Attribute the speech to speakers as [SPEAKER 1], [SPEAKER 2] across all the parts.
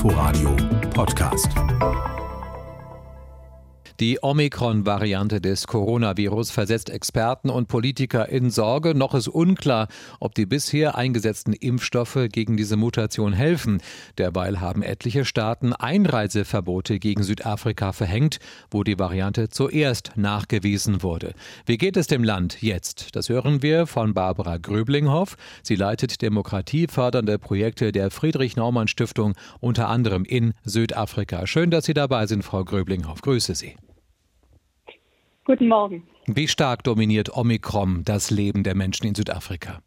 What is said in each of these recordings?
[SPEAKER 1] Inforadio Podcast.
[SPEAKER 2] Die Omikron-Variante des Coronavirus versetzt Experten und Politiker in Sorge. Noch ist unklar, ob die bisher eingesetzten Impfstoffe gegen diese Mutation helfen. Derweil haben etliche Staaten Einreiseverbote gegen Südafrika verhängt, wo die Variante zuerst nachgewiesen wurde. Wie geht es dem Land jetzt? Das hören wir von Barbara Gröblinghoff. Sie leitet demokratiefördernde Projekte der Friedrich-Naumann-Stiftung unter anderem in Südafrika. Schön, dass Sie dabei sind, Frau Gröblinghoff. Grüße Sie.
[SPEAKER 3] Guten Morgen.
[SPEAKER 2] Wie stark dominiert Omikron das Leben der Menschen in Südafrika?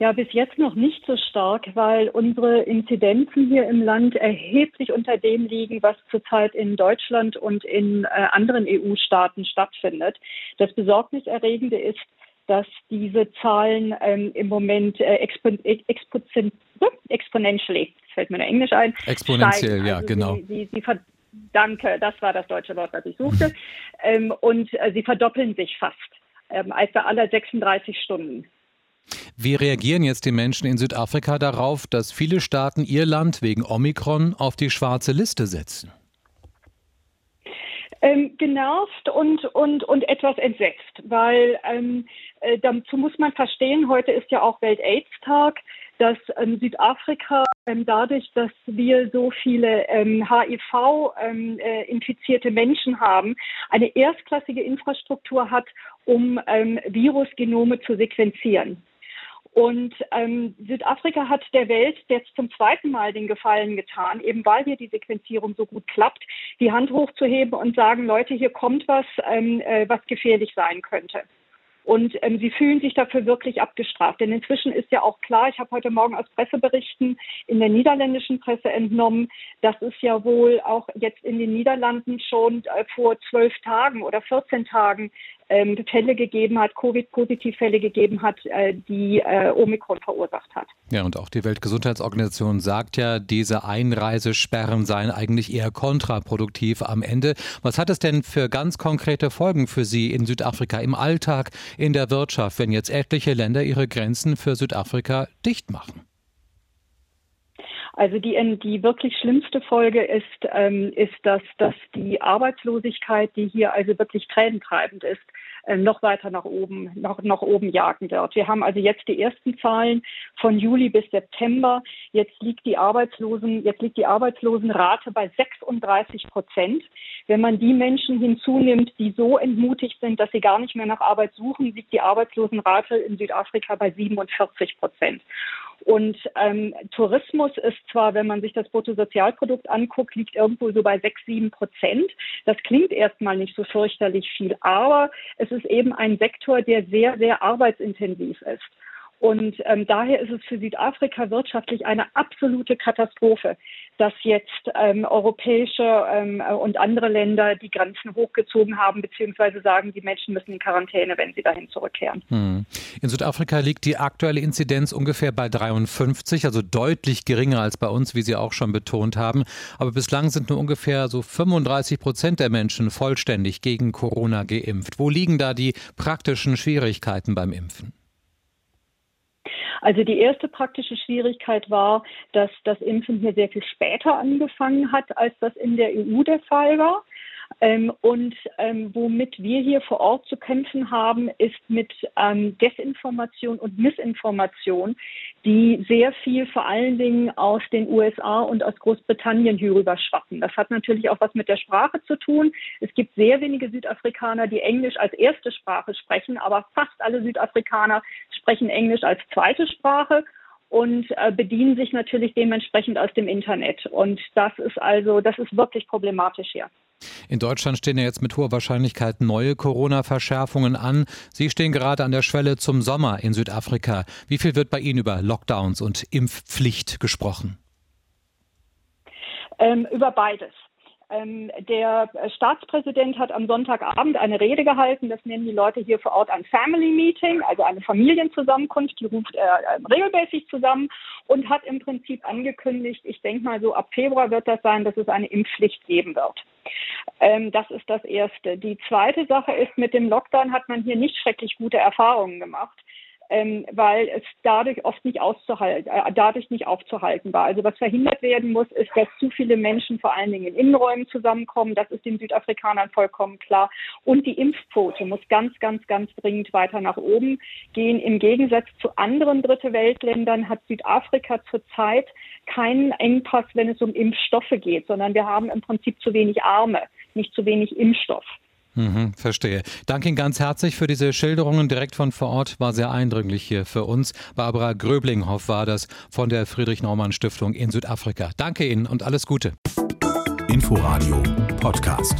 [SPEAKER 3] Ja, bis jetzt noch nicht so stark, weil unsere Inzidenzen hier im Land erheblich unter dem liegen, was zurzeit in Deutschland und in äh, anderen EU-Staaten stattfindet. Das Besorgniserregende ist, dass diese Zahlen ähm, im Moment äh, expo expo exponentially, fällt mir nur Englisch ein,
[SPEAKER 2] exponentiell, steigen. ja,
[SPEAKER 3] also
[SPEAKER 2] genau.
[SPEAKER 3] Sie, sie, sie, Danke, das war das deutsche Wort, das ich suchte. Ähm, und äh, sie verdoppeln sich fast, ähm, also alle 36 Stunden.
[SPEAKER 2] Wie reagieren jetzt die Menschen in Südafrika darauf, dass viele Staaten ihr Land wegen Omikron auf die schwarze Liste setzen?
[SPEAKER 3] Ähm, genervt und, und, und etwas entsetzt, weil ähm, äh, dazu muss man verstehen, heute ist ja auch Welt-Aids-Tag dass ähm, Südafrika ähm, dadurch, dass wir so viele ähm, HIV-infizierte ähm, äh, Menschen haben, eine erstklassige Infrastruktur hat, um ähm, Virusgenome zu sequenzieren. Und ähm, Südafrika hat der Welt jetzt zum zweiten Mal den Gefallen getan, eben weil hier die Sequenzierung so gut klappt, die Hand hochzuheben und sagen, Leute, hier kommt was, ähm, äh, was gefährlich sein könnte. Und ähm, sie fühlen sich dafür wirklich abgestraft. Denn inzwischen ist ja auch klar, ich habe heute Morgen aus Presseberichten in der niederländischen Presse entnommen, dass es ja wohl auch jetzt in den Niederlanden schon äh, vor zwölf Tagen oder 14 Tagen ähm, Fälle gegeben hat, Covid-Positivfälle gegeben hat, äh, die äh, Omikron verursacht hat.
[SPEAKER 2] Ja, und auch die Weltgesundheitsorganisation sagt ja, diese Einreisesperren seien eigentlich eher kontraproduktiv am Ende. Was hat es denn für ganz konkrete Folgen für Sie in Südafrika im Alltag, in der Wirtschaft, wenn jetzt etliche Länder ihre Grenzen für Südafrika dicht machen?
[SPEAKER 3] Also die, die wirklich schlimmste Folge ist, ähm, ist dass, dass die Arbeitslosigkeit, die hier also wirklich tränentreibend ist, noch weiter nach oben, noch, nach oben jagen wird. Wir haben also jetzt die ersten Zahlen von Juli bis September. Jetzt liegt die Arbeitslosen, jetzt liegt die Arbeitslosenrate bei 36 Prozent. Wenn man die Menschen hinzunimmt, die so entmutigt sind, dass sie gar nicht mehr nach Arbeit suchen, liegt die Arbeitslosenrate in Südafrika bei 47 Prozent. Und ähm, Tourismus ist zwar, wenn man sich das Bruttosozialprodukt anguckt, liegt irgendwo so bei 6, 7 Prozent. Das klingt erstmal nicht so fürchterlich viel, aber es ist eben ein Sektor, der sehr, sehr arbeitsintensiv ist. Und ähm, daher ist es für Südafrika wirtschaftlich eine absolute Katastrophe, dass jetzt ähm, europäische ähm, und andere Länder die Grenzen hochgezogen haben, beziehungsweise sagen, die Menschen müssen in Quarantäne, wenn sie dahin zurückkehren. Hm.
[SPEAKER 2] In Südafrika liegt die aktuelle Inzidenz ungefähr bei 53, also deutlich geringer als bei uns, wie Sie auch schon betont haben. Aber bislang sind nur ungefähr so 35 Prozent der Menschen vollständig gegen Corona geimpft. Wo liegen da die praktischen Schwierigkeiten beim Impfen?
[SPEAKER 3] Also die erste praktische Schwierigkeit war, dass das Impfen hier sehr viel später angefangen hat, als das in der EU der Fall war. Ähm, und ähm, womit wir hier vor Ort zu kämpfen haben, ist mit ähm, Desinformation und Missinformation, die sehr viel vor allen Dingen aus den USA und aus Großbritannien hierüber schwappen. Das hat natürlich auch was mit der Sprache zu tun. Es gibt sehr wenige Südafrikaner, die Englisch als erste Sprache sprechen, aber fast alle Südafrikaner sprechen Englisch als zweite Sprache und äh, bedienen sich natürlich dementsprechend aus dem Internet. Und das ist also, das ist wirklich problematisch hier.
[SPEAKER 2] In Deutschland stehen ja jetzt mit hoher Wahrscheinlichkeit neue Corona-Verschärfungen an. Sie stehen gerade an der Schwelle zum Sommer in Südafrika. Wie viel wird bei Ihnen über Lockdowns und Impfpflicht gesprochen?
[SPEAKER 3] Ähm, über beides. Ähm, der Staatspräsident hat am Sonntagabend eine Rede gehalten. Das nennen die Leute hier vor Ort ein Family Meeting, also eine Familienzusammenkunft. Die ruft er äh, regelmäßig zusammen und hat im Prinzip angekündigt, ich denke mal so ab Februar wird das sein, dass es eine Impfpflicht geben wird. Ähm, das ist das Erste. Die zweite Sache ist, mit dem Lockdown hat man hier nicht schrecklich gute Erfahrungen gemacht. Ähm, weil es dadurch oft nicht auszuhalten, äh, dadurch nicht aufzuhalten war. Also was verhindert werden muss, ist, dass zu viele Menschen vor allen Dingen in Innenräumen zusammenkommen. Das ist den Südafrikanern vollkommen klar. Und die Impfquote muss ganz, ganz, ganz dringend weiter nach oben gehen. Im Gegensatz zu anderen Dritte Weltländern hat Südafrika zurzeit keinen Engpass, wenn es um Impfstoffe geht, sondern wir haben im Prinzip zu wenig Arme, nicht zu wenig Impfstoff.
[SPEAKER 2] Mhm, verstehe. Danke Ihnen ganz herzlich für diese Schilderungen direkt von vor Ort. War sehr eindringlich hier für uns. Barbara Gröblinghoff war das von der Friedrich-Naumann-Stiftung in Südafrika. Danke Ihnen und alles Gute.
[SPEAKER 1] Inforadio Podcast.